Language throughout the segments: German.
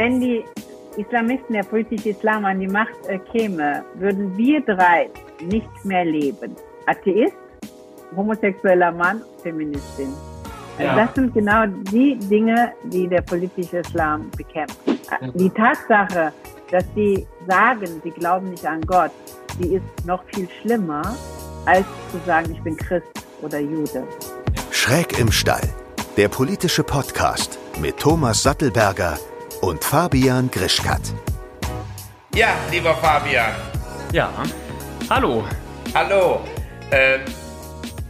wenn die Islamisten, der politische Islam an die Macht äh, käme, würden wir drei nicht mehr leben. Atheist, homosexueller Mann, Feministin. Ja. Das sind genau die Dinge, die der politische Islam bekämpft. Die Tatsache, dass sie sagen, sie glauben nicht an Gott, die ist noch viel schlimmer, als zu sagen, ich bin Christ oder Jude. Schräg im Stall, der politische Podcast mit Thomas Sattelberger und Fabian Grischkat. Ja, lieber Fabian. Ja, hallo. Hallo. Äh,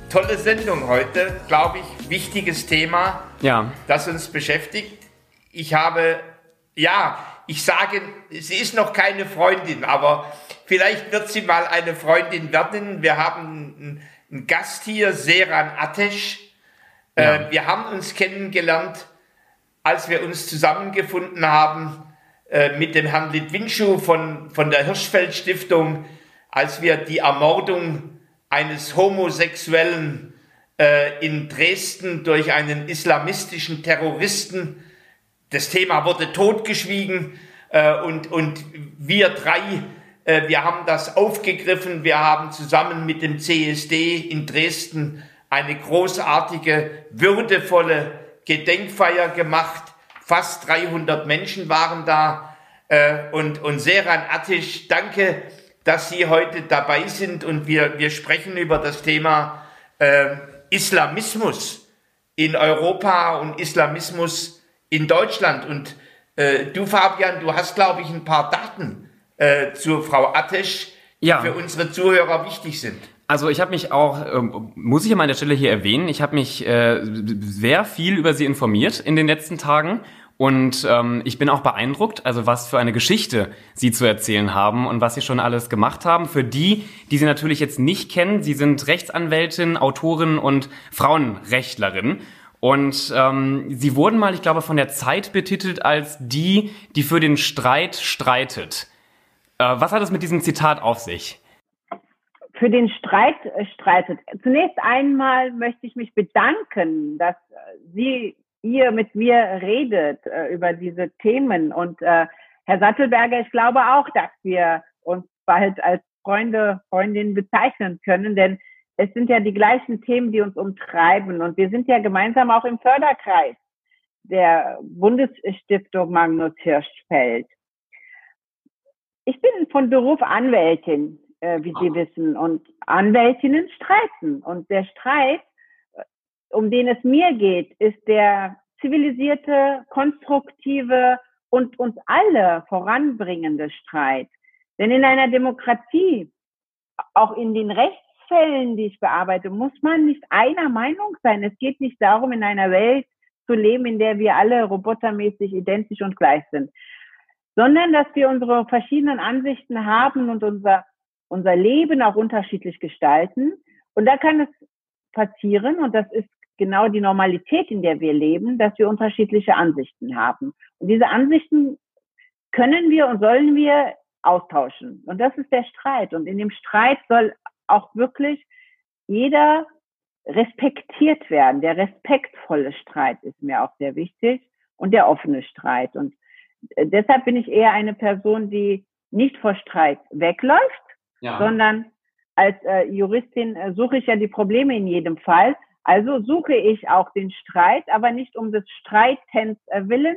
tolle Sendung heute, glaube ich. Wichtiges Thema, ja. das uns beschäftigt. Ich habe, ja, ich sage, sie ist noch keine Freundin, aber vielleicht wird sie mal eine Freundin werden. Wir haben einen Gast hier, Seran Atesh. Äh, ja. wir haben uns kennengelernt, als wir uns zusammengefunden haben äh, mit dem Herrn Litwinschu von, von der Hirschfeld Stiftung, als wir die Ermordung eines Homosexuellen äh, in Dresden durch einen islamistischen Terroristen das Thema wurde totgeschwiegen äh, und, und wir drei, äh, wir haben das aufgegriffen. Wir haben zusammen mit dem CSD in Dresden eine großartige, würdevolle Gedenkfeier gemacht. Fast 300 Menschen waren da. Äh, und, und Seran Attisch, danke, dass Sie heute dabei sind und wir, wir sprechen über das Thema äh, Islamismus in Europa und Islamismus in Deutschland. Und äh, du, Fabian, du hast, glaube ich, ein paar Daten äh, zur Frau Attesch, die ja. für unsere Zuhörer wichtig sind. Also ich habe mich auch, ähm, muss ich an meiner Stelle hier erwähnen, ich habe mich äh, sehr viel über sie informiert in den letzten Tagen und ähm, ich bin auch beeindruckt, also was für eine Geschichte sie zu erzählen haben und was sie schon alles gemacht haben. Für die, die sie natürlich jetzt nicht kennen, sie sind Rechtsanwältin, Autorin und Frauenrechtlerin. Und ähm, sie wurden mal, ich glaube, von der Zeit betitelt als die, die für den Streit streitet. Äh, was hat es mit diesem Zitat auf sich? Für den Streit äh, streitet. Zunächst einmal möchte ich mich bedanken, dass äh, Sie ihr mit mir redet äh, über diese Themen. Und äh, Herr Sattelberger, ich glaube auch, dass wir uns bald als Freunde, Freundinnen bezeichnen können, denn es sind ja die gleichen Themen, die uns umtreiben. Und wir sind ja gemeinsam auch im Förderkreis der Bundesstiftung Magnus Hirschfeld. Ich bin von Beruf Anwältin, äh, wie Sie wissen, und Anwältinnen streiten. Und der Streit, äh, um den es mir geht, ist der zivilisierte, konstruktive und uns alle voranbringende Streit. Denn in einer Demokratie, auch in den Rechts Fällen, die ich bearbeite, muss man nicht einer Meinung sein. Es geht nicht darum, in einer Welt zu leben, in der wir alle robotermäßig identisch und gleich sind, sondern dass wir unsere verschiedenen Ansichten haben und unser, unser Leben auch unterschiedlich gestalten. Und da kann es passieren, und das ist genau die Normalität, in der wir leben, dass wir unterschiedliche Ansichten haben. Und diese Ansichten können wir und sollen wir austauschen. Und das ist der Streit. Und in dem Streit soll auch wirklich jeder respektiert werden. Der respektvolle Streit ist mir auch sehr wichtig und der offene Streit. Und äh, deshalb bin ich eher eine Person, die nicht vor Streit wegläuft, ja. sondern als äh, Juristin äh, suche ich ja die Probleme in jedem Fall. Also suche ich auch den Streit, aber nicht um des Streitens äh, willen,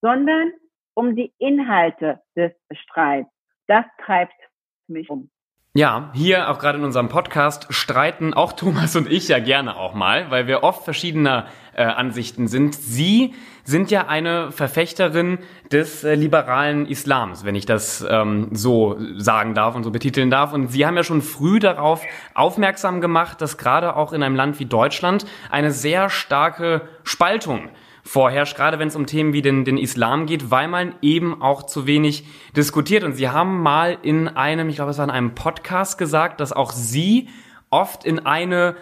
sondern um die Inhalte des Streits. Das treibt mich um. Ja, hier auch gerade in unserem Podcast streiten auch Thomas und ich ja gerne auch mal, weil wir oft verschiedener äh, Ansichten sind. Sie sind ja eine Verfechterin des äh, liberalen Islams, wenn ich das ähm, so sagen darf und so betiteln darf. Und Sie haben ja schon früh darauf aufmerksam gemacht, dass gerade auch in einem Land wie Deutschland eine sehr starke Spaltung vorherrscht, gerade wenn es um Themen wie den, den Islam geht, weil man eben auch zu wenig diskutiert. Und Sie haben mal in einem, ich glaube, es war in einem Podcast gesagt, dass auch Sie oft in eine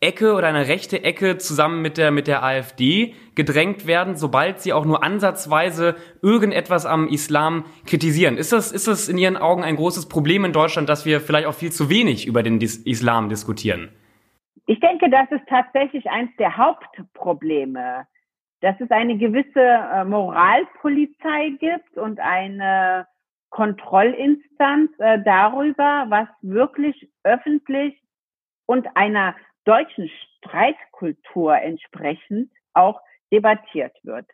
Ecke oder eine rechte Ecke zusammen mit der, mit der AfD gedrängt werden, sobald sie auch nur ansatzweise irgendetwas am Islam kritisieren. Ist das, ist das in Ihren Augen ein großes Problem in Deutschland, dass wir vielleicht auch viel zu wenig über den Islam diskutieren? Ich denke, das ist tatsächlich eines der Hauptprobleme dass es eine gewisse äh, Moralpolizei gibt und eine Kontrollinstanz äh, darüber, was wirklich öffentlich und einer deutschen Streitkultur entsprechend auch debattiert wird.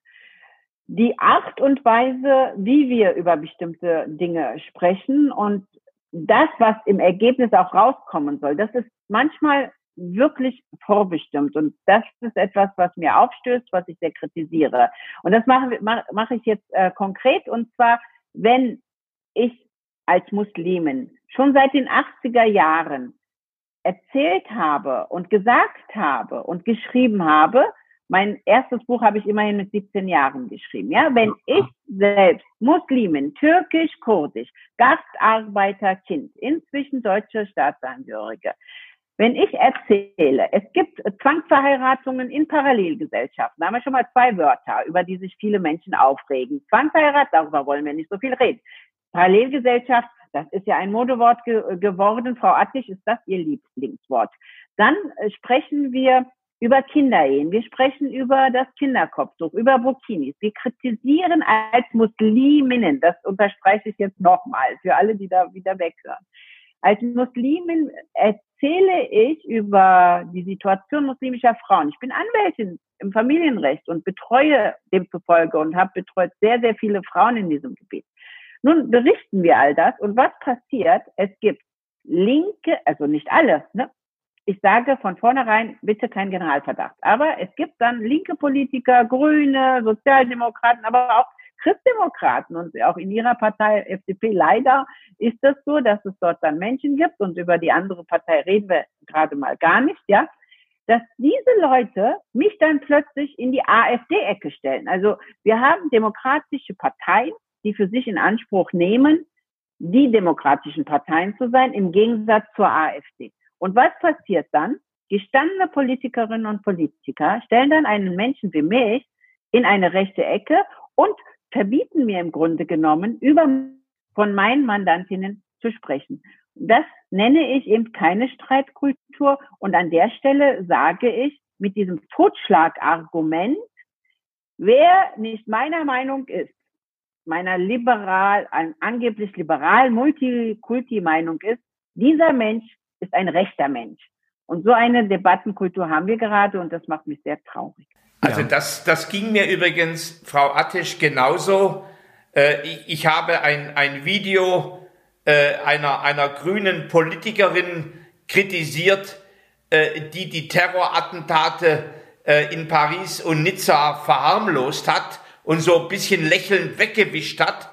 Die Art und Weise, wie wir über bestimmte Dinge sprechen und das, was im Ergebnis auch rauskommen soll, das ist manchmal wirklich vorbestimmt. Und das ist etwas, was mir aufstößt, was ich sehr kritisiere. Und das mache, mache ich jetzt äh, konkret. Und zwar, wenn ich als Muslimin schon seit den 80er Jahren erzählt habe und gesagt habe und geschrieben habe, mein erstes Buch habe ich immerhin mit 17 Jahren geschrieben. Ja, wenn ich selbst Muslimin, türkisch, kurdisch, Gastarbeiter, Kind, inzwischen deutsche Staatsangehörige, wenn ich erzähle, es gibt Zwangsverheiratungen in Parallelgesellschaften, da haben wir schon mal zwei Wörter, über die sich viele Menschen aufregen. Zwangsheirat, darüber wollen wir nicht so viel reden. Parallelgesellschaft, das ist ja ein Modewort ge geworden. Frau Attig, ist das Ihr Lieblingswort? Dann äh, sprechen wir über Kinderehen, wir sprechen über das Kinderkopftuch, über Burkinis. Wir kritisieren als Musliminnen, das unterstreiche ich jetzt nochmal für alle, die da wieder weghören. Als Muslimin erzähle ich über die Situation muslimischer Frauen. Ich bin Anwältin im Familienrecht und betreue demzufolge und habe betreut sehr, sehr viele Frauen in diesem Gebiet. Nun berichten wir all das und was passiert? Es gibt linke, also nicht alle, ne? ich sage von vornherein bitte kein Generalverdacht. Aber es gibt dann linke Politiker, Grüne, Sozialdemokraten, aber auch Christdemokraten und auch in ihrer Partei FDP leider ist es so, dass es dort dann Menschen gibt und über die andere Partei reden wir gerade mal gar nicht, ja, dass diese Leute mich dann plötzlich in die AfD-Ecke stellen. Also wir haben demokratische Parteien, die für sich in Anspruch nehmen, die demokratischen Parteien zu sein, im Gegensatz zur AfD. Und was passiert dann? Gestandene Politikerinnen und Politiker stellen dann einen Menschen wie mich in eine rechte Ecke und verbieten mir im Grunde genommen, über von meinen Mandantinnen zu sprechen. Das nenne ich eben keine Streitkultur. Und an der Stelle sage ich mit diesem Totschlagargument, wer nicht meiner Meinung ist, meiner liberal, angeblich liberal Multikulti-Meinung ist, dieser Mensch ist ein rechter Mensch. Und so eine Debattenkultur haben wir gerade und das macht mich sehr traurig. Also das, das ging mir übrigens, Frau Attisch, genauso. Äh, ich, ich, habe ein, ein Video äh, einer, einer grünen Politikerin kritisiert, äh, die die Terrorattentate äh, in Paris und Nizza verharmlost hat und so ein bisschen lächelnd weggewischt hat.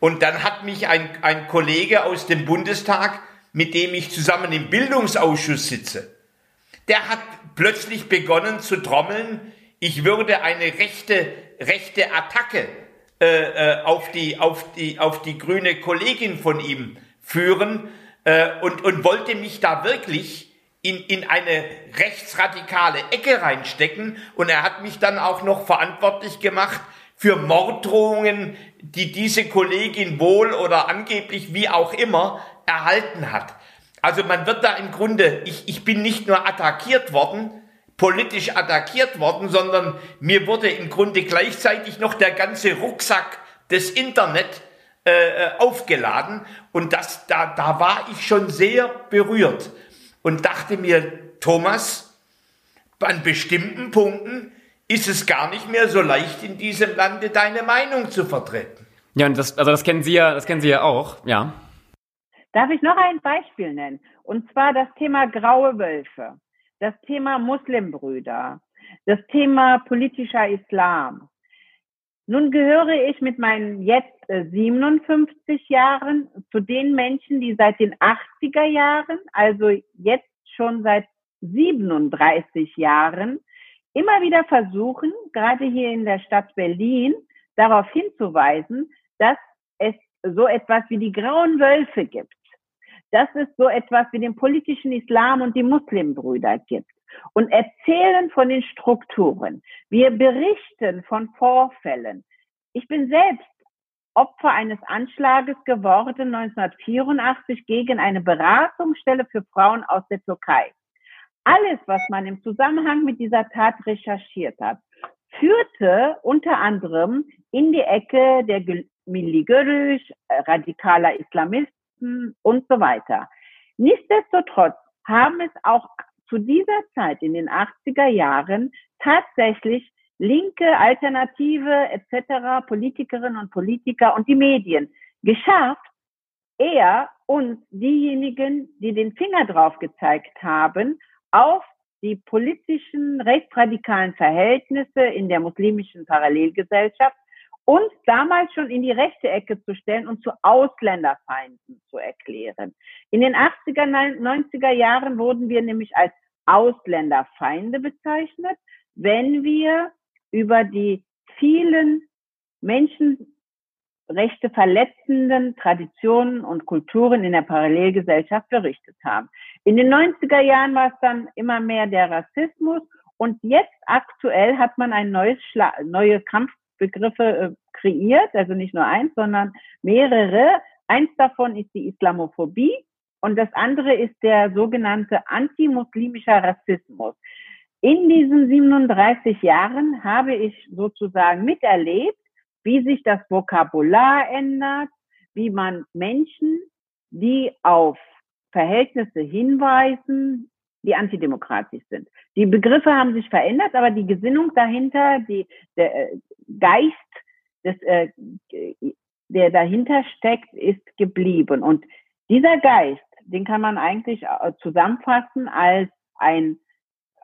Und dann hat mich ein, ein Kollege aus dem Bundestag mit dem ich zusammen im Bildungsausschuss sitze, der hat plötzlich begonnen zu trommeln, ich würde eine rechte, rechte Attacke äh, äh, auf, die, auf, die, auf die grüne Kollegin von ihm führen äh, und, und wollte mich da wirklich in, in eine rechtsradikale Ecke reinstecken. Und er hat mich dann auch noch verantwortlich gemacht für Morddrohungen, die diese Kollegin wohl oder angeblich wie auch immer erhalten hat. Also man wird da im Grunde, ich, ich bin nicht nur attackiert worden, politisch attackiert worden, sondern mir wurde im Grunde gleichzeitig noch der ganze Rucksack des Internet äh, äh, aufgeladen und das, da, da war ich schon sehr berührt und dachte mir, Thomas, an bestimmten Punkten ist es gar nicht mehr so leicht in diesem Lande deine Meinung zu vertreten. Ja, und das, also das kennen Sie ja, das kennen Sie ja auch, ja. Darf ich noch ein Beispiel nennen? Und zwar das Thema graue Wölfe, das Thema Muslimbrüder, das Thema politischer Islam. Nun gehöre ich mit meinen jetzt 57 äh, Jahren zu den Menschen, die seit den 80er Jahren, also jetzt schon seit 37 Jahren, immer wieder versuchen, gerade hier in der Stadt Berlin, darauf hinzuweisen, dass es so etwas wie die grauen Wölfe gibt dass es so etwas wie den politischen Islam und die Muslimbrüder gibt und erzählen von den Strukturen. Wir berichten von Vorfällen. Ich bin selbst Opfer eines Anschlages geworden 1984 gegen eine Beratungsstelle für Frauen aus der Türkei. Alles, was man im Zusammenhang mit dieser Tat recherchiert hat, führte unter anderem in die Ecke der Milli äh, radikaler Islamisten und so weiter. Nichtsdestotrotz haben es auch zu dieser Zeit in den 80er Jahren tatsächlich linke, alternative etc. Politikerinnen und Politiker und die Medien geschafft, eher uns diejenigen, die den Finger drauf gezeigt haben, auf die politischen rechtsradikalen Verhältnisse in der muslimischen Parallelgesellschaft uns damals schon in die rechte Ecke zu stellen und zu Ausländerfeinden zu erklären. In den 80er, 90er Jahren wurden wir nämlich als Ausländerfeinde bezeichnet, wenn wir über die vielen Menschenrechte verletzenden Traditionen und Kulturen in der Parallelgesellschaft berichtet haben. In den 90er Jahren war es dann immer mehr der Rassismus und jetzt aktuell hat man ein neues Schla neue Kampfbegriffe äh, kreiert, also nicht nur eins, sondern mehrere. Eins davon ist die Islamophobie und das andere ist der sogenannte antimuslimischer Rassismus. In diesen 37 Jahren habe ich sozusagen miterlebt, wie sich das Vokabular ändert, wie man Menschen, die auf Verhältnisse hinweisen, die antidemokratisch sind. Die Begriffe haben sich verändert, aber die Gesinnung dahinter, die, der äh, Geist, des, äh, der dahinter steckt, ist geblieben. Und dieser Geist, den kann man eigentlich äh, zusammenfassen als ein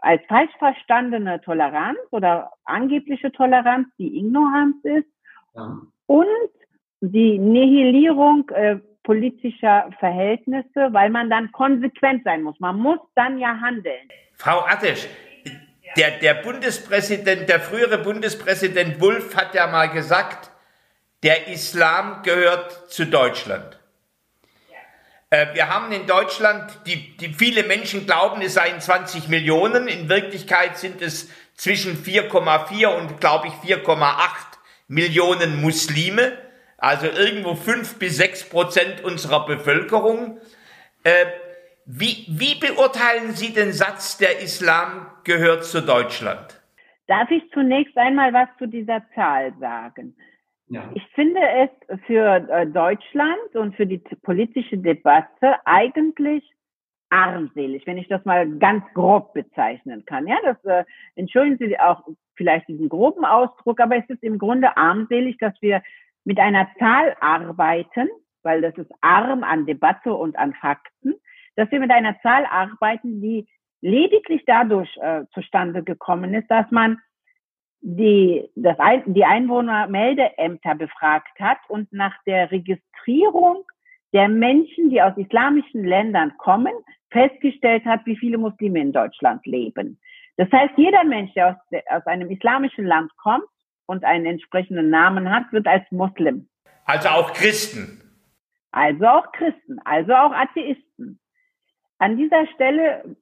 als falsch verstandene Toleranz oder angebliche Toleranz, die Ignoranz ist ja. und die Nihilierung äh, politischer Verhältnisse, weil man dann konsequent sein muss. Man muss dann ja handeln. Frau Attisch, der, der Bundespräsident, der frühere Bundespräsident Wulff hat ja mal gesagt, der Islam gehört zu Deutschland. Äh, wir haben in Deutschland, die, die viele Menschen glauben, es seien 20 Millionen. In Wirklichkeit sind es zwischen 4,4 und, glaube ich, 4,8 Millionen Muslime. Also irgendwo 5 bis 6 Prozent unserer Bevölkerung. Äh, wie, wie beurteilen Sie den Satz, der Islam gehört zu Deutschland? Darf ich zunächst einmal was zu dieser Zahl sagen? Ja. Ich finde es für äh, Deutschland und für die politische Debatte eigentlich armselig, wenn ich das mal ganz grob bezeichnen kann. Ja, das äh, entschuldigen Sie auch vielleicht diesen groben Ausdruck, aber es ist im Grunde armselig, dass wir mit einer Zahl arbeiten, weil das ist arm an Debatte und an Fakten, dass wir mit einer Zahl arbeiten, die lediglich dadurch äh, zustande gekommen ist, dass man die, das, die Einwohnermeldeämter befragt hat und nach der Registrierung der Menschen, die aus islamischen Ländern kommen, festgestellt hat, wie viele Muslime in Deutschland leben. Das heißt, jeder Mensch, der aus, aus einem islamischen Land kommt und einen entsprechenden Namen hat, wird als Muslim. Also auch Christen. Also auch Christen, also auch Atheisten. An dieser Stelle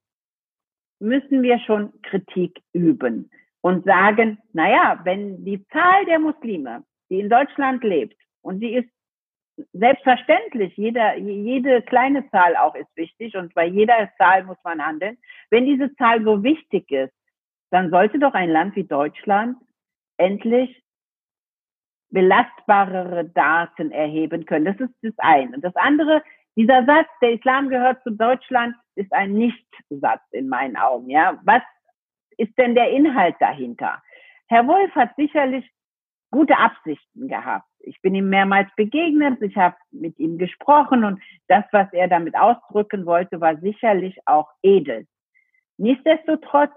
müssen wir schon Kritik üben und sagen, naja, wenn die Zahl der Muslime, die in Deutschland lebt, und die ist selbstverständlich, jeder, jede kleine Zahl auch ist wichtig und bei jeder Zahl muss man handeln. Wenn diese Zahl so wichtig ist, dann sollte doch ein Land wie Deutschland endlich belastbarere Daten erheben können. Das ist das eine. Und das andere, dieser Satz, der Islam gehört zu Deutschland, ist ein Nichtsatz in meinen Augen. Ja, was ist denn der Inhalt dahinter? Herr Wolf hat sicherlich gute Absichten gehabt. Ich bin ihm mehrmals begegnet, ich habe mit ihm gesprochen und das, was er damit ausdrücken wollte, war sicherlich auch edel. Nichtsdestotrotz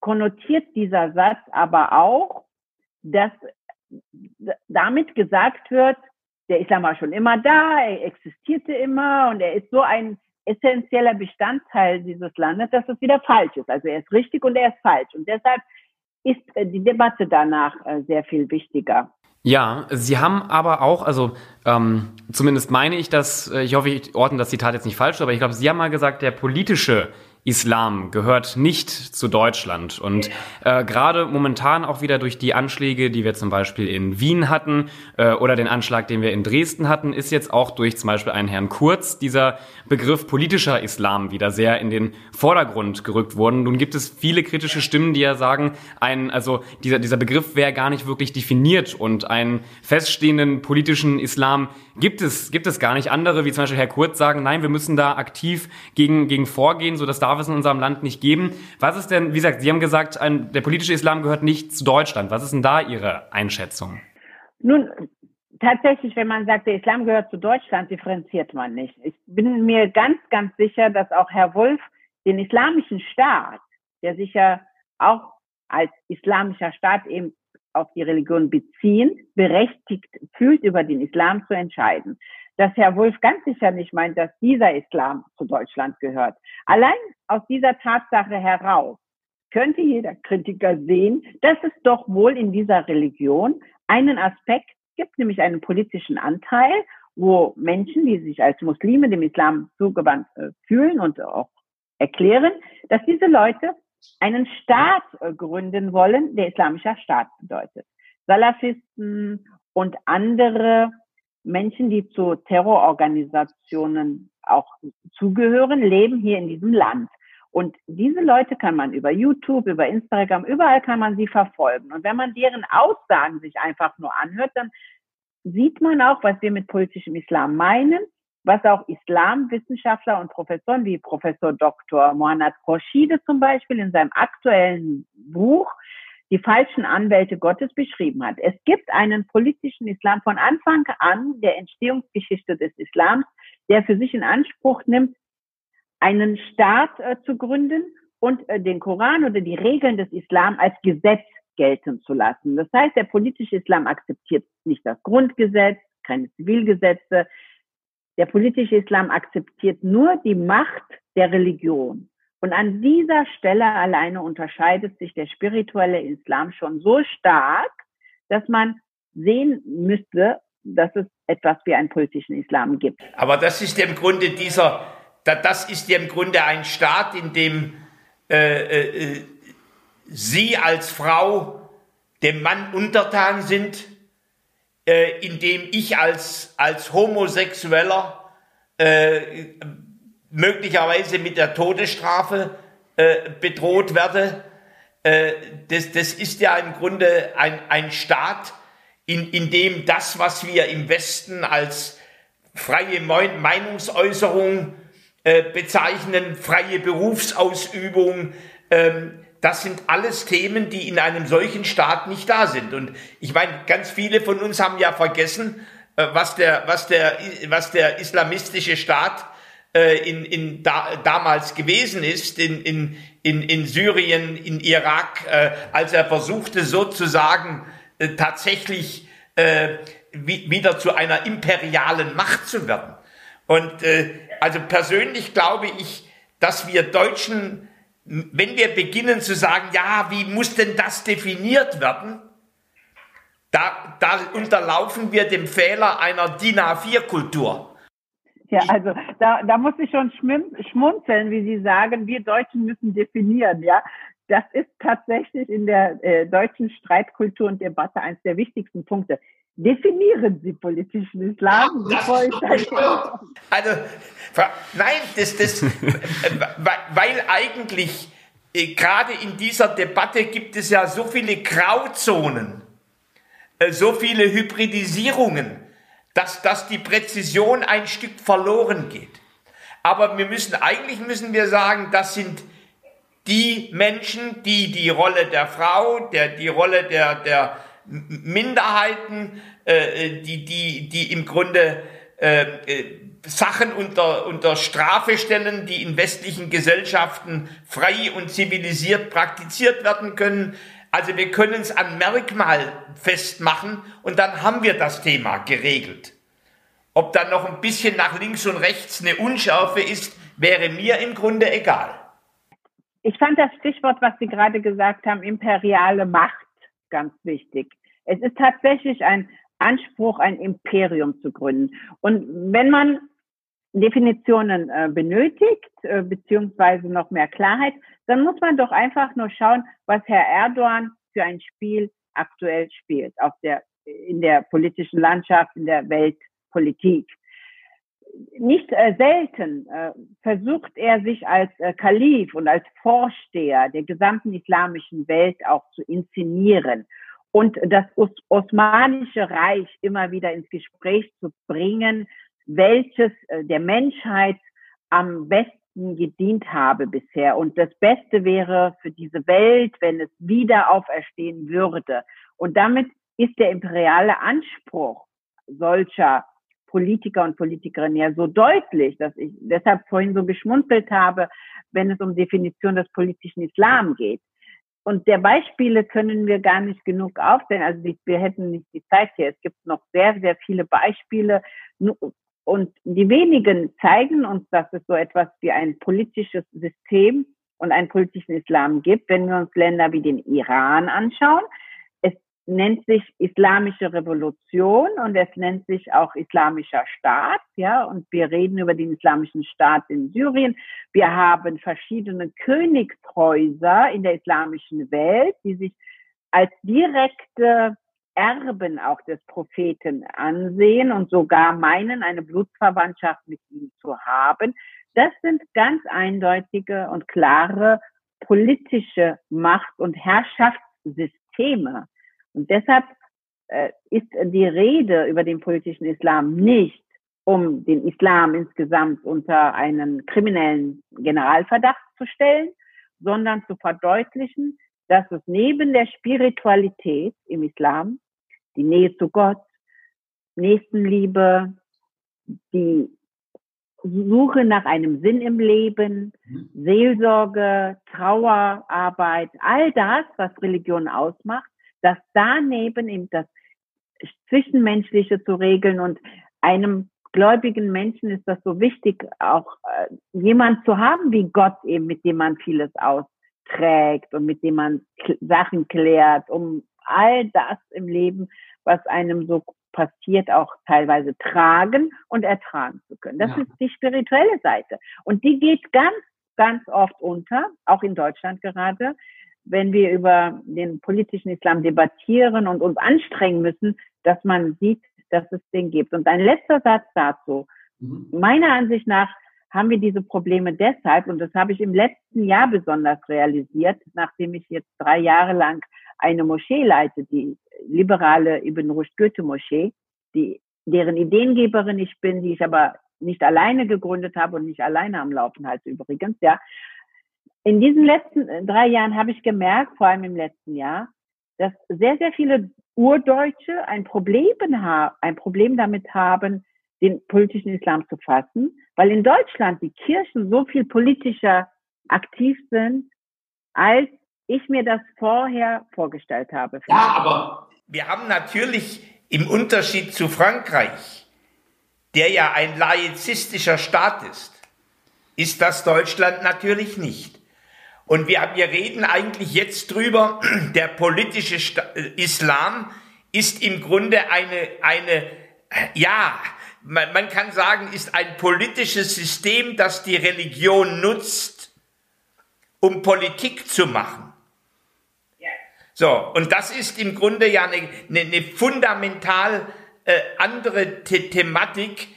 konnotiert dieser Satz aber auch, dass damit gesagt wird, der Islam war schon immer da, er existierte immer und er ist so ein essentieller Bestandteil dieses Landes, dass es wieder falsch ist. Also er ist richtig und er ist falsch. Und deshalb ist äh, die Debatte danach äh, sehr viel wichtiger. Ja, Sie haben aber auch, also ähm, zumindest meine ich das, äh, ich hoffe, ich ordne das Zitat jetzt nicht falsch, aber ich glaube, Sie haben mal gesagt, der politische Islam gehört nicht zu Deutschland. Und äh, gerade momentan auch wieder durch die Anschläge, die wir zum Beispiel in Wien hatten äh, oder den Anschlag, den wir in Dresden hatten, ist jetzt auch durch zum Beispiel einen Herrn Kurz dieser Begriff politischer Islam wieder sehr in den Vordergrund gerückt worden. Nun gibt es viele kritische Stimmen, die ja sagen, ein, also dieser, dieser Begriff wäre gar nicht wirklich definiert und einen feststehenden politischen Islam gibt es, gibt es gar nicht. Andere, wie zum Beispiel Herr Kurz, sagen, nein, wir müssen da aktiv gegen, gegen vorgehen, so dass darf es in unserem Land nicht geben. Was ist denn, wie gesagt, Sie haben gesagt, ein, der politische Islam gehört nicht zu Deutschland. Was ist denn da Ihre Einschätzung? Nun, tatsächlich, wenn man sagt, der Islam gehört zu Deutschland, differenziert man nicht. Ich bin mir ganz, ganz sicher, dass auch Herr Wolf den islamischen Staat, der sich ja auch als islamischer Staat eben auf die Religion beziehen, berechtigt fühlt, über den Islam zu entscheiden dass Herr Wolf ganz sicher nicht meint, dass dieser Islam zu Deutschland gehört. Allein aus dieser Tatsache heraus könnte jeder Kritiker sehen, dass es doch wohl in dieser Religion einen Aspekt gibt, nämlich einen politischen Anteil, wo Menschen, die sich als Muslime dem Islam zugewandt äh, fühlen und auch erklären, dass diese Leute einen Staat äh, gründen wollen, der islamischer Staat bedeutet. Salafisten und andere Menschen, die zu Terrororganisationen auch zugehören, leben hier in diesem Land. Und diese Leute kann man über YouTube, über Instagram, überall kann man sie verfolgen. Und wenn man deren Aussagen sich einfach nur anhört, dann sieht man auch, was wir mit politischem Islam meinen, was auch Islamwissenschaftler und Professoren wie Professor Dr. Mohammad Khorshide zum Beispiel in seinem aktuellen Buch die falschen Anwälte Gottes beschrieben hat. Es gibt einen politischen Islam von Anfang an der Entstehungsgeschichte des Islams, der für sich in Anspruch nimmt, einen Staat äh, zu gründen und äh, den Koran oder die Regeln des Islam als Gesetz gelten zu lassen. Das heißt, der politische Islam akzeptiert nicht das Grundgesetz, keine Zivilgesetze. Der politische Islam akzeptiert nur die Macht der Religion. Und an dieser Stelle alleine unterscheidet sich der spirituelle Islam schon so stark, dass man sehen müsste, dass es etwas wie einen politischen Islam gibt. Aber das ist im Grunde dieser, das ist im Grunde ein Staat, in dem äh, äh, Sie als Frau dem Mann untertan sind, äh, in dem ich als, als Homosexueller äh, möglicherweise mit der Todesstrafe äh, bedroht werde. Äh, das, das ist ja im Grunde ein, ein Staat, in, in dem das, was wir im Westen als freie Meinungsäußerung äh, bezeichnen, freie Berufsausübung, ähm, das sind alles Themen, die in einem solchen Staat nicht da sind. Und ich meine, ganz viele von uns haben ja vergessen, äh, was der, was der, was der islamistische Staat äh, in, in da, damals gewesen ist, in, in, in, in Syrien, in Irak, äh, als er versuchte sozusagen äh, tatsächlich äh, wie, wieder zu einer imperialen Macht zu werden. Und äh, also persönlich glaube ich, dass wir Deutschen, wenn wir beginnen zu sagen, ja, wie muss denn das definiert werden, da, da unterlaufen wir dem Fehler einer DIN A4-Kultur. Ja, also da, da muss ich schon schmunzeln, wie Sie sagen, wir Deutschen müssen definieren, ja. Das ist tatsächlich in der äh, deutschen Streitkultur und Debatte eines der wichtigsten Punkte. Definieren Sie politischen Islam, ja, bevor ich Also, nein, das, das, weil eigentlich äh, gerade in dieser Debatte gibt es ja so viele Grauzonen, äh, so viele Hybridisierungen dass, dass die Präzision ein Stück verloren geht. Aber wir müssen, eigentlich müssen wir sagen, das sind die Menschen, die die Rolle der Frau, der, die Rolle der, der Minderheiten, äh, die, die, die im Grunde äh, äh, Sachen unter, unter Strafe stellen, die in westlichen Gesellschaften frei und zivilisiert praktiziert werden können, also wir können es an Merkmal festmachen und dann haben wir das Thema geregelt. Ob dann noch ein bisschen nach links und rechts eine Unschärfe ist, wäre mir im Grunde egal. Ich fand das Stichwort, was Sie gerade gesagt haben, imperiale Macht, ganz wichtig. Es ist tatsächlich ein Anspruch, ein Imperium zu gründen. Und wenn man Definitionen äh, benötigt, äh, beziehungsweise noch mehr Klarheit, dann muss man doch einfach nur schauen, was Herr Erdogan für ein Spiel aktuell spielt auf der, in der politischen Landschaft, in der Weltpolitik. Nicht äh, selten äh, versucht er sich als äh, Kalif und als Vorsteher der gesamten islamischen Welt auch zu inszenieren und das Os Osmanische Reich immer wieder ins Gespräch zu bringen, welches äh, der Menschheit am besten gedient habe bisher. Und das Beste wäre für diese Welt, wenn es wieder auferstehen würde. Und damit ist der imperiale Anspruch solcher Politiker und Politikerinnen ja so deutlich, dass ich deshalb vorhin so geschmunzelt habe, wenn es um Definition des politischen Islam geht. Und der Beispiele können wir gar nicht genug aufzählen. Also wir hätten nicht die Zeit hier. Es gibt noch sehr, sehr viele Beispiele. Und die wenigen zeigen uns, dass es so etwas wie ein politisches System und einen politischen Islam gibt. Wenn wir uns Länder wie den Iran anschauen, es nennt sich Islamische Revolution und es nennt sich auch Islamischer Staat, ja, und wir reden über den Islamischen Staat in Syrien. Wir haben verschiedene Königshäuser in der islamischen Welt, die sich als direkte Erben auch des Propheten ansehen und sogar meinen, eine Blutsverwandtschaft mit ihm zu haben. Das sind ganz eindeutige und klare politische Macht- und Herrschaftssysteme. Und deshalb äh, ist die Rede über den politischen Islam nicht, um den Islam insgesamt unter einen kriminellen Generalverdacht zu stellen, sondern zu verdeutlichen, dass es neben der Spiritualität im Islam die Nähe zu Gott, Nächstenliebe, die Suche nach einem Sinn im Leben, mhm. Seelsorge, Trauerarbeit, all das, was Religion ausmacht, dass daneben eben das Zwischenmenschliche zu regeln und einem gläubigen Menschen ist das so wichtig, auch äh, jemand zu haben wie Gott eben, mit dem man vieles austrägt und mit dem man Sachen klärt, um all das im Leben, was einem so passiert, auch teilweise tragen und ertragen zu können. Das ja. ist die spirituelle Seite. Und die geht ganz, ganz oft unter, auch in Deutschland gerade, wenn wir über den politischen Islam debattieren und uns anstrengen müssen, dass man sieht, dass es den gibt. Und ein letzter Satz dazu. Mhm. Meiner Ansicht nach haben wir diese Probleme deshalb, und das habe ich im letzten Jahr besonders realisiert, nachdem ich jetzt drei Jahre lang eine Moschee leite, die liberale Ibn Rushd Goethe Moschee, die, deren Ideengeberin ich bin, die ich aber nicht alleine gegründet habe und nicht alleine am Laufen halte übrigens, ja. In diesen letzten äh, drei Jahren habe ich gemerkt, vor allem im letzten Jahr, dass sehr, sehr viele Urdeutsche ein Problem, ein Problem damit haben, den politischen Islam zu fassen, weil in Deutschland die Kirchen so viel politischer aktiv sind als ich mir das vorher vorgestellt habe. Ja, aber wir haben natürlich im Unterschied zu Frankreich, der ja ein laizistischer Staat ist, ist das Deutschland natürlich nicht. Und wir, wir reden eigentlich jetzt drüber, der politische äh, Islam ist im Grunde eine, eine ja, man, man kann sagen, ist ein politisches System, das die Religion nutzt, um Politik zu machen. So, und das ist im Grunde ja eine, eine, eine fundamental äh, andere The Thematik.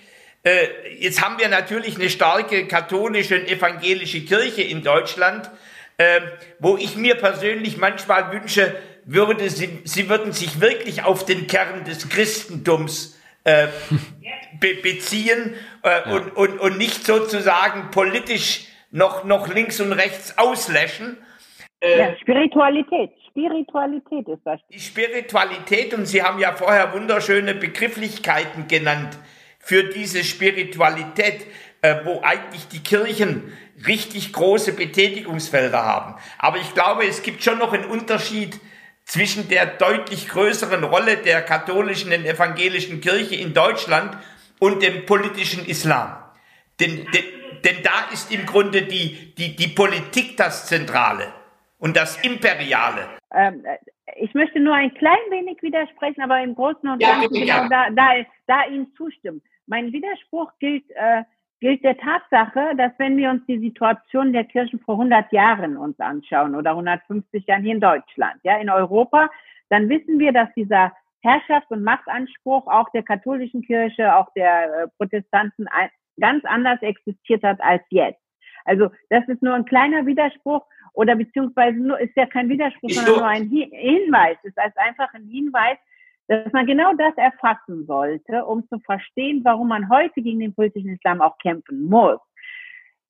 Äh, jetzt haben wir natürlich eine starke katholische und evangelische Kirche in Deutschland, äh, wo ich mir persönlich manchmal wünsche, würde sie, sie würden sich wirklich auf den Kern des Christentums äh, be beziehen äh, ja. und, und, und nicht sozusagen politisch noch, noch links und rechts auslöschen. Äh, ja, Spiritualität. Spiritualität ist das. Die Spiritualität, und Sie haben ja vorher wunderschöne Begrifflichkeiten genannt für diese Spiritualität, äh, wo eigentlich die Kirchen richtig große Betätigungsfelder haben. Aber ich glaube, es gibt schon noch einen Unterschied zwischen der deutlich größeren Rolle der katholischen und evangelischen Kirche in Deutschland und dem politischen Islam. Denn, denn, denn da ist im Grunde die, die, die Politik das Zentrale und das Imperiale. Ähm, äh, ich möchte nur ein klein wenig widersprechen, aber im Großen und Ganzen ja, genau da, da, da Ihnen zustimmen. Mein Widerspruch gilt äh, gilt der Tatsache, dass wenn wir uns die Situation der Kirchen vor 100 Jahren uns anschauen oder 150 Jahren hier in Deutschland, ja, in Europa, dann wissen wir, dass dieser Herrschafts- und Machtanspruch auch der katholischen Kirche, auch der äh, Protestanten ganz anders existiert hat als jetzt. Also das ist nur ein kleiner Widerspruch oder beziehungsweise nur ist ja kein Widerspruch, sondern nur ein Hinweis. Es ist einfach ein Hinweis, dass man genau das erfassen sollte, um zu verstehen, warum man heute gegen den politischen Islam auch kämpfen muss.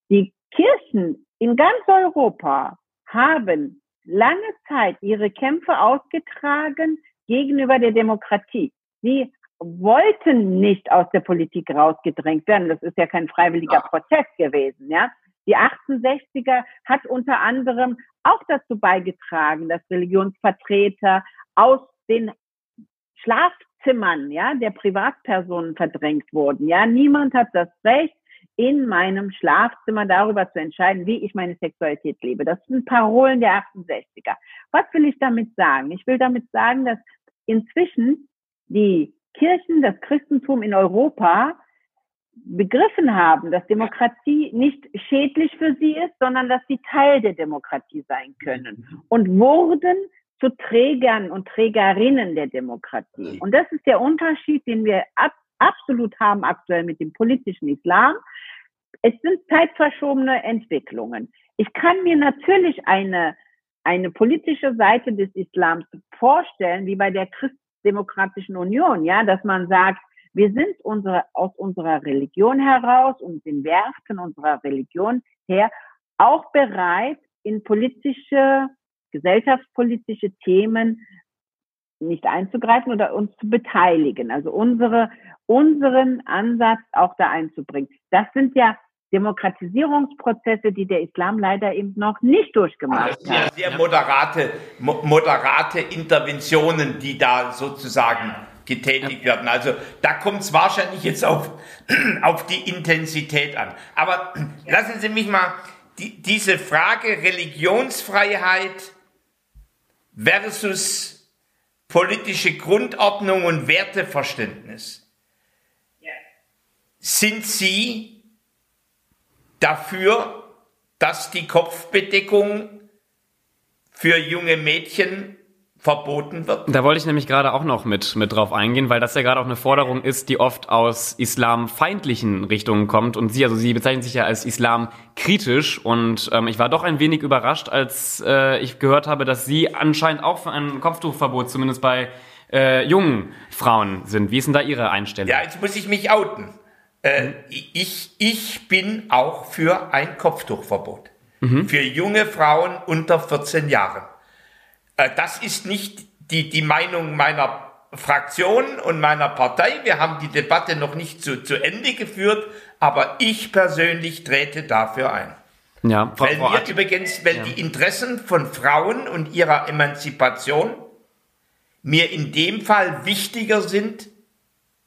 Die Kirchen in ganz Europa haben lange Zeit ihre Kämpfe ausgetragen gegenüber der Demokratie. Sie wollten nicht aus der Politik rausgedrängt werden. Das ist ja kein freiwilliger Protest gewesen, ja. Die 68er hat unter anderem auch dazu beigetragen, dass Religionsvertreter aus den Schlafzimmern, ja, der Privatpersonen verdrängt wurden. Ja, niemand hat das Recht, in meinem Schlafzimmer darüber zu entscheiden, wie ich meine Sexualität lebe. Das sind Parolen der 68er. Was will ich damit sagen? Ich will damit sagen, dass inzwischen die Kirchen, das Christentum in Europa begriffen haben, dass Demokratie nicht schädlich für sie ist, sondern dass sie Teil der Demokratie sein können und wurden zu Trägern und Trägerinnen der Demokratie. Und das ist der Unterschied, den wir ab, absolut haben aktuell mit dem politischen Islam. Es sind zeitverschobene Entwicklungen. Ich kann mir natürlich eine, eine politische Seite des Islams vorstellen, wie bei der Christdemokratischen Union, ja, dass man sagt, wir sind unsere, aus unserer Religion heraus und den Werten unserer Religion her auch bereit, in politische, gesellschaftspolitische Themen nicht einzugreifen oder uns zu beteiligen. Also unsere, unseren Ansatz auch da einzubringen. Das sind ja Demokratisierungsprozesse, die der Islam leider eben noch nicht durchgemacht also sehr, hat. Sehr moderate, moderate Interventionen, die da sozusagen getätigt werden. Also da kommt es wahrscheinlich jetzt auf, auf die Intensität an. Aber lassen Sie mich mal die, diese Frage Religionsfreiheit versus politische Grundordnung und Werteverständnis. Sind Sie dafür, dass die Kopfbedeckung für junge Mädchen verboten wird. Da wollte ich nämlich gerade auch noch mit, mit drauf eingehen, weil das ja gerade auch eine Forderung ist, die oft aus islamfeindlichen Richtungen kommt. Und Sie, also Sie bezeichnen sich ja als islamkritisch. Und ähm, ich war doch ein wenig überrascht, als äh, ich gehört habe, dass Sie anscheinend auch für ein Kopftuchverbot, zumindest bei äh, jungen Frauen sind. Wie ist denn da Ihre Einstellung? Ja, jetzt muss ich mich outen. Äh, ich, ich bin auch für ein Kopftuchverbot. Mhm. Für junge Frauen unter 14 Jahren. Äh, das ist nicht die, die Meinung meiner Fraktion und meiner Partei. Wir haben die Debatte noch nicht zu, zu Ende geführt, aber ich persönlich trete dafür ein. Ja, Frau, weil mir übrigens, weil ja. die Interessen von Frauen und ihrer Emanzipation mir in dem Fall wichtiger sind,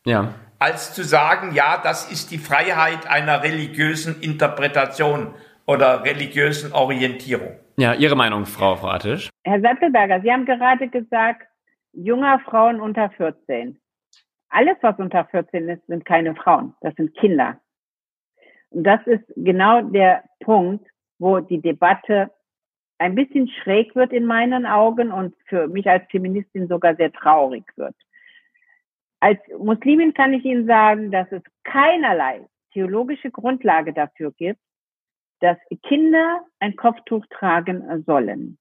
ja. als zu sagen, ja, das ist die Freiheit einer religiösen Interpretation oder religiösen Orientierung. Ja, Ihre Meinung, Frau Fratisch. Herr Sattelberger, Sie haben gerade gesagt, junger Frauen unter 14. Alles, was unter 14 ist, sind keine Frauen. Das sind Kinder. Und das ist genau der Punkt, wo die Debatte ein bisschen schräg wird in meinen Augen und für mich als Feministin sogar sehr traurig wird. Als Muslimin kann ich Ihnen sagen, dass es keinerlei theologische Grundlage dafür gibt, dass Kinder ein Kopftuch tragen sollen.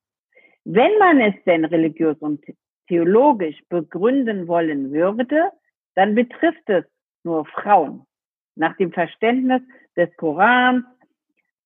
Wenn man es denn religiös und theologisch begründen wollen würde, dann betrifft es nur Frauen. Nach dem Verständnis des Korans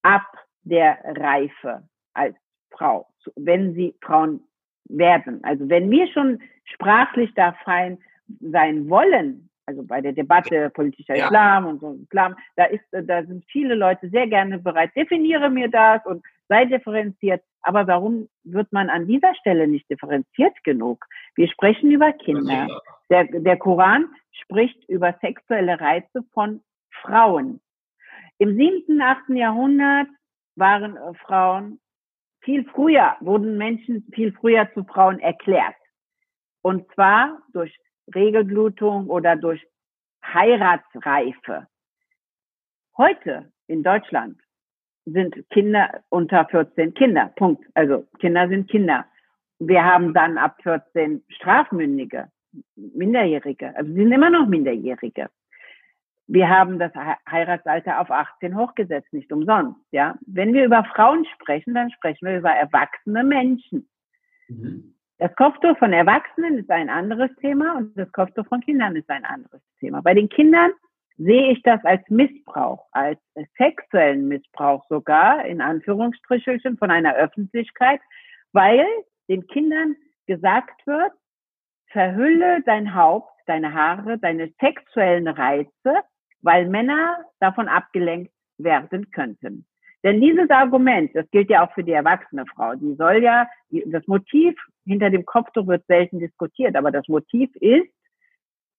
ab der Reife als Frau, wenn sie Frauen werden. Also wenn wir schon sprachlich da fein sein wollen, also bei der Debatte politischer ja. Islam und so Islam, da ist, da sind viele Leute sehr gerne bereit, definiere mir das und sei differenziert. Aber warum wird man an dieser Stelle nicht differenziert genug? Wir sprechen über Kinder. Der, der Koran spricht über sexuelle Reize von Frauen. Im siebten, achten Jahrhundert waren äh, Frauen viel früher, wurden Menschen viel früher zu Frauen erklärt. Und zwar durch Regelblutung oder durch Heiratsreife. Heute in Deutschland sind Kinder unter 14 Kinder. Punkt. Also Kinder sind Kinder. Wir haben dann ab 14 Strafmündige, Minderjährige. Also sie sind immer noch Minderjährige. Wir haben das Heiratsalter auf 18 hochgesetzt, nicht umsonst. Ja, wenn wir über Frauen sprechen, dann sprechen wir über erwachsene Menschen. Mhm. Das Kopftuch von Erwachsenen ist ein anderes Thema und das Kopftuch von Kindern ist ein anderes Thema. Bei den Kindern sehe ich das als Missbrauch, als sexuellen Missbrauch sogar, in Anführungsstrichen, von einer Öffentlichkeit, weil den Kindern gesagt wird, verhülle dein Haupt, deine Haare, deine sexuellen Reize, weil Männer davon abgelenkt werden könnten. Denn dieses Argument, das gilt ja auch für die erwachsene Frau, die soll ja, das Motiv hinter dem Kopftuch wird selten diskutiert, aber das Motiv ist,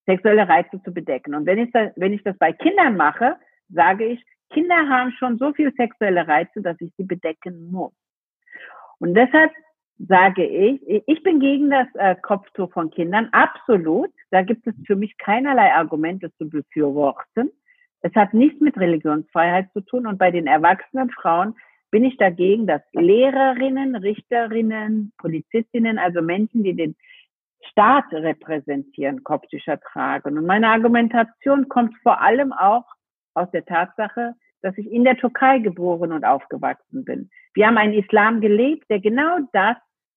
sexuelle Reize zu bedecken. Und wenn ich das, wenn ich das bei Kindern mache, sage ich, Kinder haben schon so viel sexuelle Reize, dass ich sie bedecken muss. Und deshalb sage ich, ich bin gegen das äh, Kopftuch von Kindern, absolut. Da gibt es für mich keinerlei Argumente zu befürworten. Es hat nichts mit Religionsfreiheit zu tun. Und bei den erwachsenen Frauen bin ich dagegen, dass Lehrerinnen, Richterinnen, Polizistinnen, also Menschen, die den Staat repräsentieren, Kopftucher tragen. Und meine Argumentation kommt vor allem auch aus der Tatsache, dass ich in der Türkei geboren und aufgewachsen bin. Wir haben einen Islam gelebt, der genau das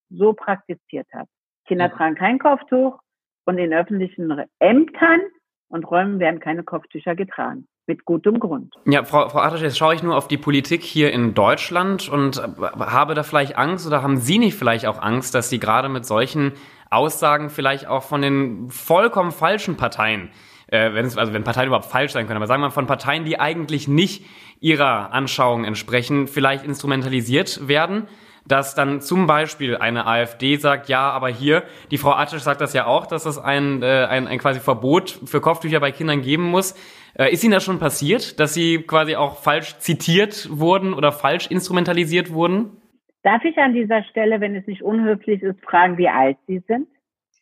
so praktiziert hat. Kinder ja. tragen kein Kopftuch und in öffentlichen Ämtern und Räumen werden keine Kopftücher getragen mit gutem Grund. Ja, Frau, Frau Artisch, jetzt schaue ich nur auf die Politik hier in Deutschland und habe da vielleicht Angst oder haben Sie nicht vielleicht auch Angst, dass Sie gerade mit solchen Aussagen vielleicht auch von den vollkommen falschen Parteien, äh, wenn es, also wenn Parteien überhaupt falsch sein können, aber sagen wir mal von Parteien, die eigentlich nicht ihrer Anschauung entsprechen, vielleicht instrumentalisiert werden? Dass dann zum Beispiel eine AfD sagt, ja, aber hier, die Frau Attisch sagt das ja auch, dass es ein, äh, ein, ein quasi Verbot für Kopftücher bei Kindern geben muss. Äh, ist Ihnen das schon passiert, dass Sie quasi auch falsch zitiert wurden oder falsch instrumentalisiert wurden? Darf ich an dieser Stelle, wenn es nicht unhöflich ist, fragen, wie alt Sie sind?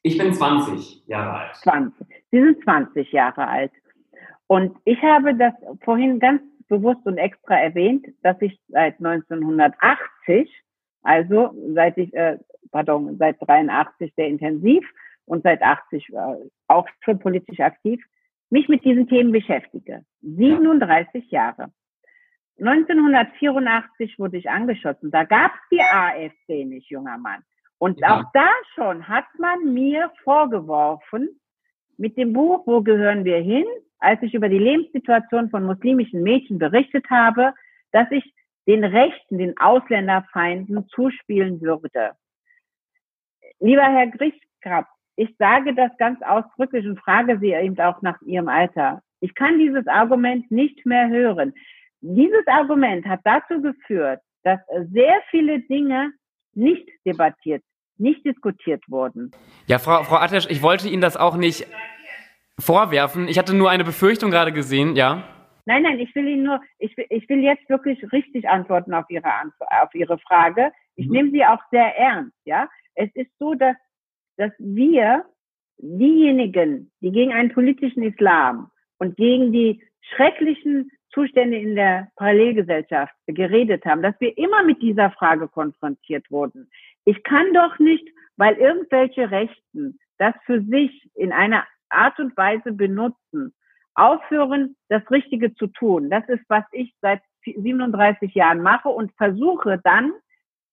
Ich bin 20 Jahre alt. 20. Sie sind 20 Jahre alt. Und ich habe das vorhin ganz bewusst und extra erwähnt, dass ich seit 1980, also seit ich, äh, pardon, seit 83 sehr intensiv und seit 80 äh, auch schon politisch aktiv, mich mit diesen Themen beschäftige. 37 ja. Jahre. 1984 wurde ich angeschossen. Da gab es die AfD nicht, junger Mann. Und ja. auch da schon hat man mir vorgeworfen, mit dem Buch Wo gehören wir hin, als ich über die Lebenssituation von muslimischen Mädchen berichtet habe, dass ich den Rechten, den Ausländerfeinden zuspielen würde. Lieber Herr Grischkrab, ich sage das ganz ausdrücklich und frage Sie eben auch nach Ihrem Alter. Ich kann dieses Argument nicht mehr hören. Dieses Argument hat dazu geführt, dass sehr viele Dinge nicht debattiert, nicht diskutiert wurden. Ja, Frau, Frau Attesch, ich wollte Ihnen das auch nicht vorwerfen. Ich hatte nur eine Befürchtung gerade gesehen, ja. Nein, nein, ich will Ihnen nur, ich will, ich will jetzt wirklich richtig antworten auf Ihre, auf Ihre Frage. Ich mhm. nehme Sie auch sehr ernst, ja. Es ist so, dass dass wir diejenigen, die gegen einen politischen Islam und gegen die schrecklichen Zustände in der Parallelgesellschaft geredet haben, dass wir immer mit dieser Frage konfrontiert wurden. Ich kann doch nicht, weil irgendwelche Rechten das für sich in einer Art und Weise benutzen, aufhören, das Richtige zu tun. Das ist, was ich seit 37 Jahren mache und versuche dann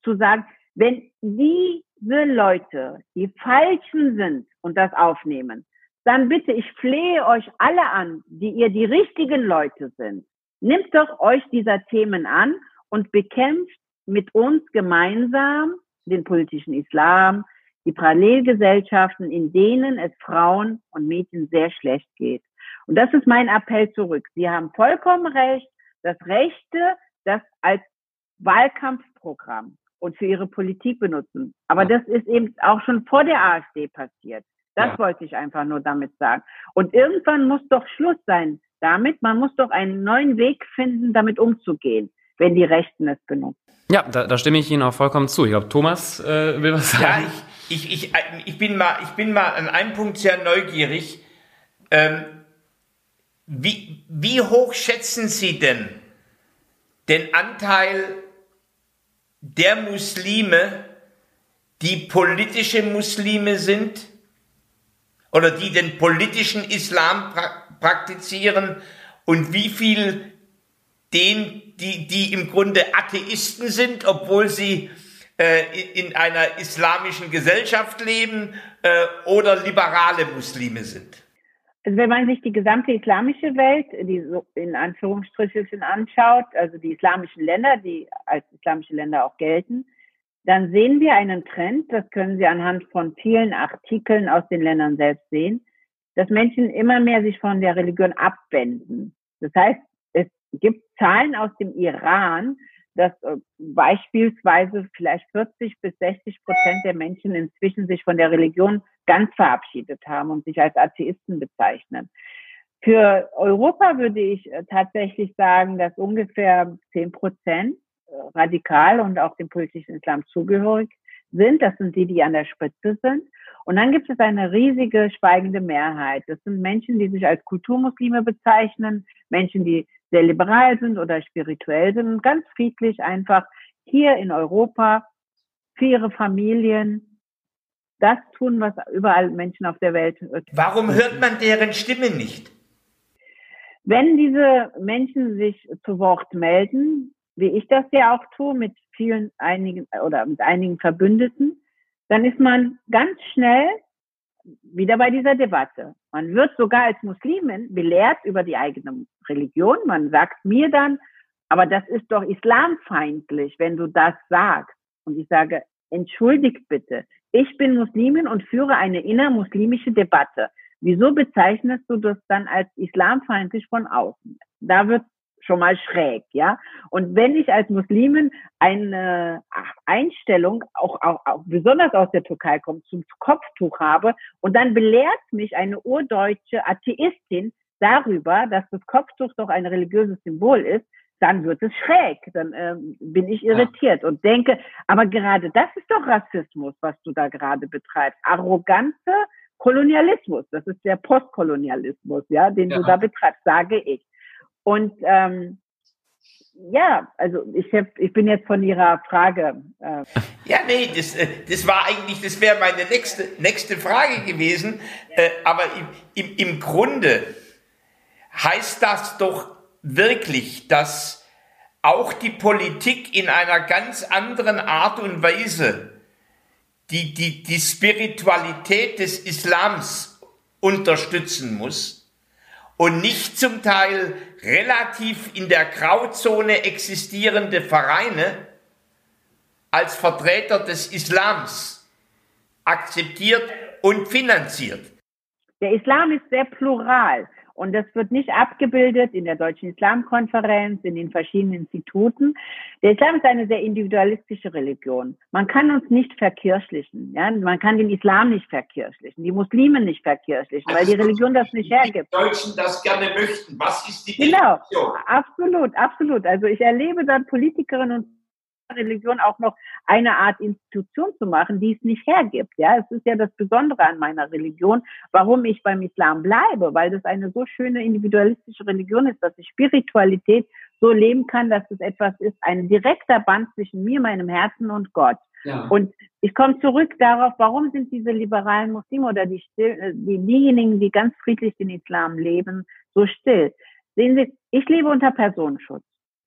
zu sagen, wenn diese Leute die Falschen sind und das aufnehmen, dann bitte, ich flehe euch alle an, die ihr die richtigen Leute sind. Nimmt doch euch dieser Themen an und bekämpft mit uns gemeinsam den politischen Islam, die Parallelgesellschaften, in denen es Frauen und Mädchen sehr schlecht geht. Und das ist mein Appell zurück. Sie haben vollkommen recht, das Rechte, das als Wahlkampfprogramm und für ihre Politik benutzen. Aber ja. das ist eben auch schon vor der AfD passiert. Das ja. wollte ich einfach nur damit sagen. Und irgendwann muss doch Schluss sein damit. Man muss doch einen neuen Weg finden, damit umzugehen, wenn die Rechten es benutzen. Ja, da, da stimme ich Ihnen auch vollkommen zu. Ich glaube, Thomas äh, will was sagen. Ja, ich, ich, ich, ich, bin mal, ich bin mal an einem Punkt sehr neugierig. Ähm, wie, wie hoch schätzen Sie denn den Anteil der Muslime, die politische Muslime sind oder die den politischen Islam pra praktizieren und wie viel den, die, die im Grunde Atheisten sind, obwohl sie äh, in einer islamischen Gesellschaft leben äh, oder liberale Muslime sind? Also wenn man sich die gesamte islamische Welt, die so in Anführungsstrichen anschaut, also die islamischen Länder, die als islamische Länder auch gelten, dann sehen wir einen Trend, das können Sie anhand von vielen Artikeln aus den Ländern selbst sehen, dass Menschen immer mehr sich von der Religion abwenden. Das heißt, es gibt Zahlen aus dem Iran, dass äh, beispielsweise vielleicht 40 bis 60 Prozent der Menschen inzwischen sich von der Religion ganz verabschiedet haben und sich als Atheisten bezeichnen. Für Europa würde ich äh, tatsächlich sagen, dass ungefähr 10 Prozent äh, radikal und auch dem politischen Islam zugehörig sind. Das sind die, die an der Spitze sind. Und dann gibt es eine riesige schweigende Mehrheit. Das sind Menschen, die sich als Kulturmuslime bezeichnen, Menschen, die sehr liberal sind oder spirituell sind und ganz friedlich einfach hier in Europa für ihre Familien das tun, was überall Menschen auf der Welt. Warum hört man deren Stimme nicht? Wenn diese Menschen sich zu Wort melden, wie ich das ja auch tue, mit vielen einigen oder mit einigen Verbündeten, dann ist man ganz schnell wieder bei dieser Debatte. Man wird sogar als Muslimin belehrt über die eigene Religion. Man sagt mir dann, aber das ist doch islamfeindlich, wenn du das sagst. Und ich sage, entschuldigt bitte, ich bin Muslimin und führe eine innermuslimische Debatte. Wieso bezeichnest du das dann als islamfeindlich von außen? Da wird schon mal schräg, ja. Und wenn ich als Muslimin eine Einstellung, auch, auch, auch besonders aus der Türkei kommt, zum Kopftuch habe und dann belehrt mich eine urdeutsche Atheistin darüber, dass das Kopftuch doch ein religiöses Symbol ist, dann wird es schräg, dann ähm, bin ich irritiert ja. und denke, aber gerade das ist doch Rassismus, was du da gerade betreibst. Arrogante Kolonialismus, das ist der Postkolonialismus, ja, den ja. du da betreibst, sage ich. Und ähm, ja, also ich hab, ich bin jetzt von Ihrer Frage. Äh ja, nee, das, äh, das war eigentlich, das wäre meine nächste, nächste Frage gewesen. Äh, aber im, im, im Grunde heißt das doch wirklich, dass auch die Politik in einer ganz anderen Art und Weise die, die, die Spiritualität des Islams unterstützen muss und nicht zum Teil relativ in der Grauzone existierende Vereine als Vertreter des Islams akzeptiert und finanziert. Der Islam ist sehr plural. Und das wird nicht abgebildet in der Deutschen Islamkonferenz, in den verschiedenen Instituten. Der Islam ist eine sehr individualistische Religion. Man kann uns nicht verkirchlichen. Ja? Man kann den Islam nicht verkirchlichen, die Muslime nicht verkirchlichen, weil die Religion das nicht hergibt. Die Deutschen das gerne möchten. Was ist die Genau, absolut, absolut. Also ich erlebe dann Politikerinnen und Religion auch noch eine Art Institution zu machen, die es nicht hergibt. Ja, es ist ja das Besondere an meiner Religion, warum ich beim Islam bleibe, weil das eine so schöne individualistische Religion ist, dass ich Spiritualität so leben kann, dass es etwas ist, ein direkter Band zwischen mir, meinem Herzen und Gott. Ja. Und ich komme zurück darauf, warum sind diese liberalen Muslime oder die, still, die, diejenigen, die ganz friedlich den Islam leben, so still? Sehen Sie, ich lebe unter Personenschutz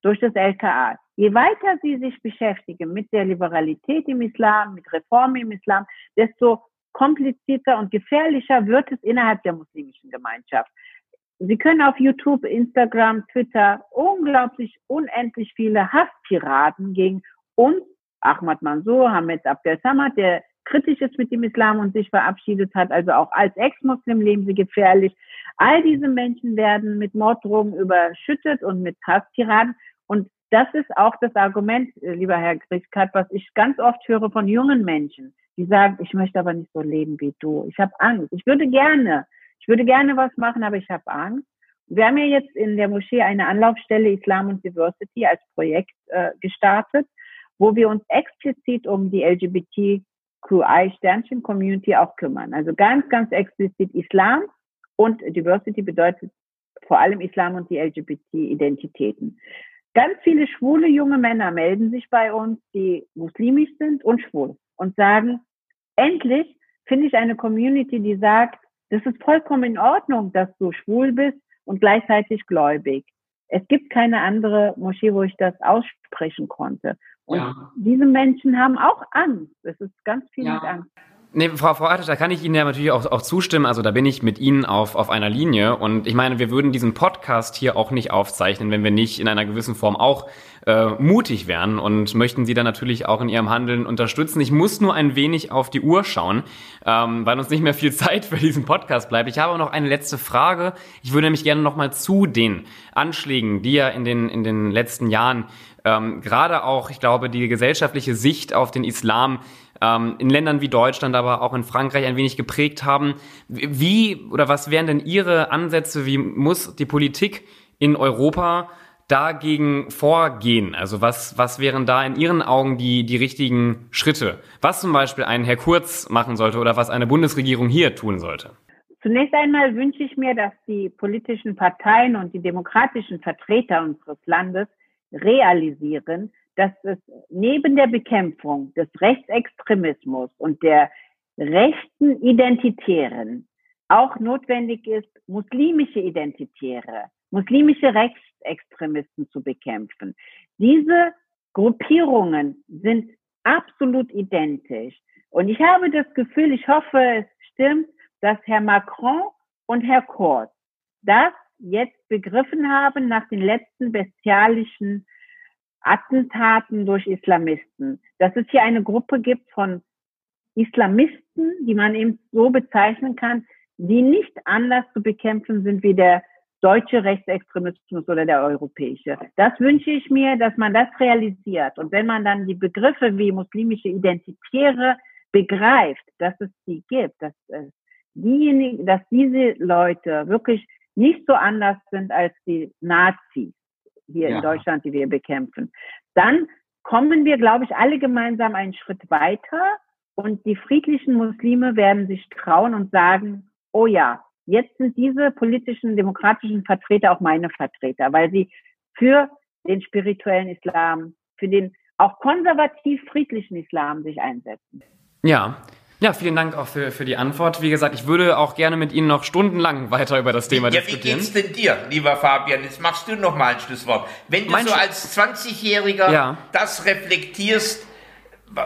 durch das LKA. Je weiter Sie sich beschäftigen mit der Liberalität im Islam, mit Reformen im Islam, desto komplizierter und gefährlicher wird es innerhalb der muslimischen Gemeinschaft. Sie können auf YouTube, Instagram, Twitter unglaublich unendlich viele Hasspiraten gegen uns, Ahmad Mansour, Hamid Abdel Samad, der kritisch ist mit dem Islam und sich verabschiedet hat, also auch als Ex-Muslim leben sie gefährlich. All diese Menschen werden mit Morddrohungen überschüttet und mit Hasstiraden und das ist auch das Argument, äh, lieber Herr Grieskat, was ich ganz oft höre von jungen Menschen, die sagen, ich möchte aber nicht so leben wie du. Ich habe Angst. Ich würde gerne, ich würde gerne was machen, aber ich habe Angst. Wir haben ja jetzt in der Moschee eine Anlaufstelle Islam und Diversity als Projekt äh, gestartet, wo wir uns explizit um die LGBTQI-Sternchen-Community auch kümmern. Also ganz, ganz explizit Islam und Diversity bedeutet vor allem Islam und die LGBT-Identitäten. Ganz viele schwule junge Männer melden sich bei uns, die muslimisch sind und schwul und sagen, endlich finde ich eine Community, die sagt, das ist vollkommen in Ordnung, dass du schwul bist und gleichzeitig gläubig. Es gibt keine andere Moschee, wo ich das aussprechen konnte. Und ja. diese Menschen haben auch Angst. Es ist ganz viel ja. mit Angst. Nee, Frau, Frau Artisch, da kann ich Ihnen ja natürlich auch, auch zustimmen. Also da bin ich mit Ihnen auf, auf einer Linie. Und ich meine, wir würden diesen Podcast hier auch nicht aufzeichnen, wenn wir nicht in einer gewissen Form auch äh, mutig wären und möchten Sie dann natürlich auch in Ihrem Handeln unterstützen. Ich muss nur ein wenig auf die Uhr schauen, ähm, weil uns nicht mehr viel Zeit für diesen Podcast bleibt. Ich habe noch eine letzte Frage. Ich würde nämlich gerne nochmal zu den Anschlägen, die ja in den, in den letzten Jahren ähm, gerade auch, ich glaube, die gesellschaftliche Sicht auf den Islam ähm, in Ländern wie Deutschland, aber auch in Frankreich ein wenig geprägt haben. Wie oder was wären denn Ihre Ansätze? Wie muss die Politik in Europa dagegen vorgehen? Also was, was wären da in Ihren Augen die, die richtigen Schritte? Was zum Beispiel ein Herr Kurz machen sollte oder was eine Bundesregierung hier tun sollte? Zunächst einmal wünsche ich mir, dass die politischen Parteien und die demokratischen Vertreter unseres Landes realisieren, dass es neben der Bekämpfung des Rechtsextremismus und der rechten Identitären auch notwendig ist, muslimische Identitäre, muslimische Rechtsextremisten zu bekämpfen. Diese Gruppierungen sind absolut identisch. Und ich habe das Gefühl, ich hoffe, es stimmt, dass Herr Macron und Herr Kurz das jetzt begriffen haben nach den letzten bestialischen Attentaten durch Islamisten, dass es hier eine Gruppe gibt von Islamisten, die man eben so bezeichnen kann, die nicht anders zu bekämpfen sind wie der deutsche Rechtsextremismus oder der europäische. Das wünsche ich mir, dass man das realisiert. Und wenn man dann die Begriffe wie muslimische Identitäre begreift, dass es die gibt, dass es diejenigen, dass diese Leute wirklich nicht so anders sind als die Nazis, hier ja. in Deutschland, die wir bekämpfen. Dann kommen wir, glaube ich, alle gemeinsam einen Schritt weiter und die friedlichen Muslime werden sich trauen und sagen, oh ja, jetzt sind diese politischen, demokratischen Vertreter auch meine Vertreter, weil sie für den spirituellen Islam, für den auch konservativ friedlichen Islam sich einsetzen. Ja, ja, vielen Dank auch für, für die Antwort. Wie gesagt, ich würde auch gerne mit Ihnen noch stundenlang weiter über das Thema ja, diskutieren. Wie geht's denn dir, lieber Fabian? Jetzt machst du noch mal ein Schlusswort. Wenn du mein so als 20-Jähriger ja. das reflektierst,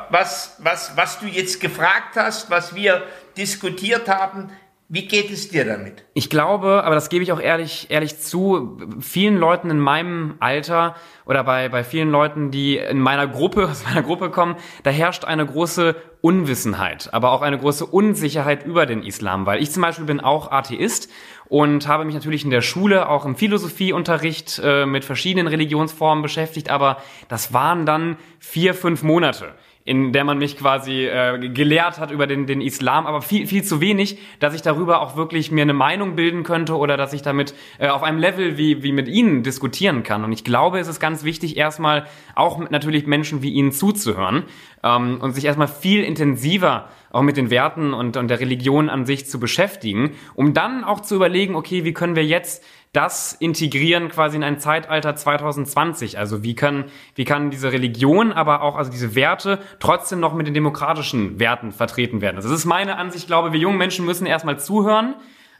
was, was, was du jetzt gefragt hast, was wir diskutiert haben, wie geht es dir damit? Ich glaube, aber das gebe ich auch ehrlich, ehrlich zu, vielen Leuten in meinem Alter oder bei, bei vielen Leuten, die in meiner Gruppe, aus meiner Gruppe kommen, da herrscht eine große Unwissenheit, aber auch eine große Unsicherheit über den Islam, weil ich zum Beispiel bin auch Atheist und habe mich natürlich in der Schule auch im Philosophieunterricht äh, mit verschiedenen Religionsformen beschäftigt, aber das waren dann vier, fünf Monate in der man mich quasi äh, gelehrt hat über den, den Islam, aber viel, viel zu wenig, dass ich darüber auch wirklich mir eine Meinung bilden könnte oder dass ich damit äh, auf einem Level wie, wie mit Ihnen diskutieren kann. Und ich glaube, es ist ganz wichtig, erstmal auch natürlich Menschen wie Ihnen zuzuhören ähm, und sich erstmal viel intensiver auch mit den Werten und, und der Religion an sich zu beschäftigen, um dann auch zu überlegen, okay, wie können wir jetzt das integrieren quasi in ein Zeitalter 2020? Also wie kann, wie kann diese Religion, aber auch also diese Werte trotzdem noch mit den demokratischen Werten vertreten werden? Also das ist meine Ansicht, ich glaube, wir jungen Menschen müssen erstmal zuhören,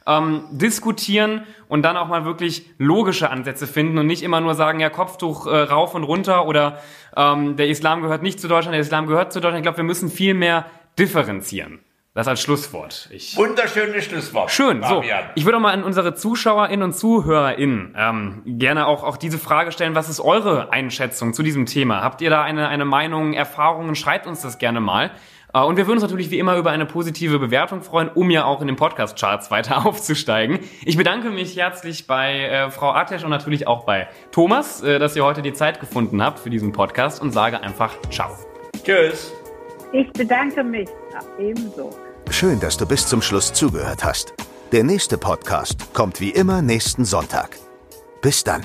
ähm, diskutieren und dann auch mal wirklich logische Ansätze finden und nicht immer nur sagen, ja, Kopftuch äh, rauf und runter oder ähm, der Islam gehört nicht zu Deutschland, der Islam gehört zu Deutschland. Ich glaube, wir müssen viel mehr differenzieren. Das als Schlusswort. Ich Wunderschönes Schlusswort. Schön. So, ich würde mal an unsere ZuschauerInnen und ZuhörerInnen ähm, gerne auch, auch diese Frage stellen. Was ist eure Einschätzung zu diesem Thema? Habt ihr da eine, eine Meinung, Erfahrungen? Schreibt uns das gerne mal. Äh, und wir würden uns natürlich wie immer über eine positive Bewertung freuen, um ja auch in den Podcast-Charts weiter aufzusteigen. Ich bedanke mich herzlich bei äh, Frau Atesch und natürlich auch bei Thomas, äh, dass ihr heute die Zeit gefunden habt für diesen Podcast und sage einfach Ciao. Tschüss. Ich bedanke mich ebenso. Schön, dass du bis zum Schluss zugehört hast. Der nächste Podcast kommt wie immer nächsten Sonntag. Bis dann.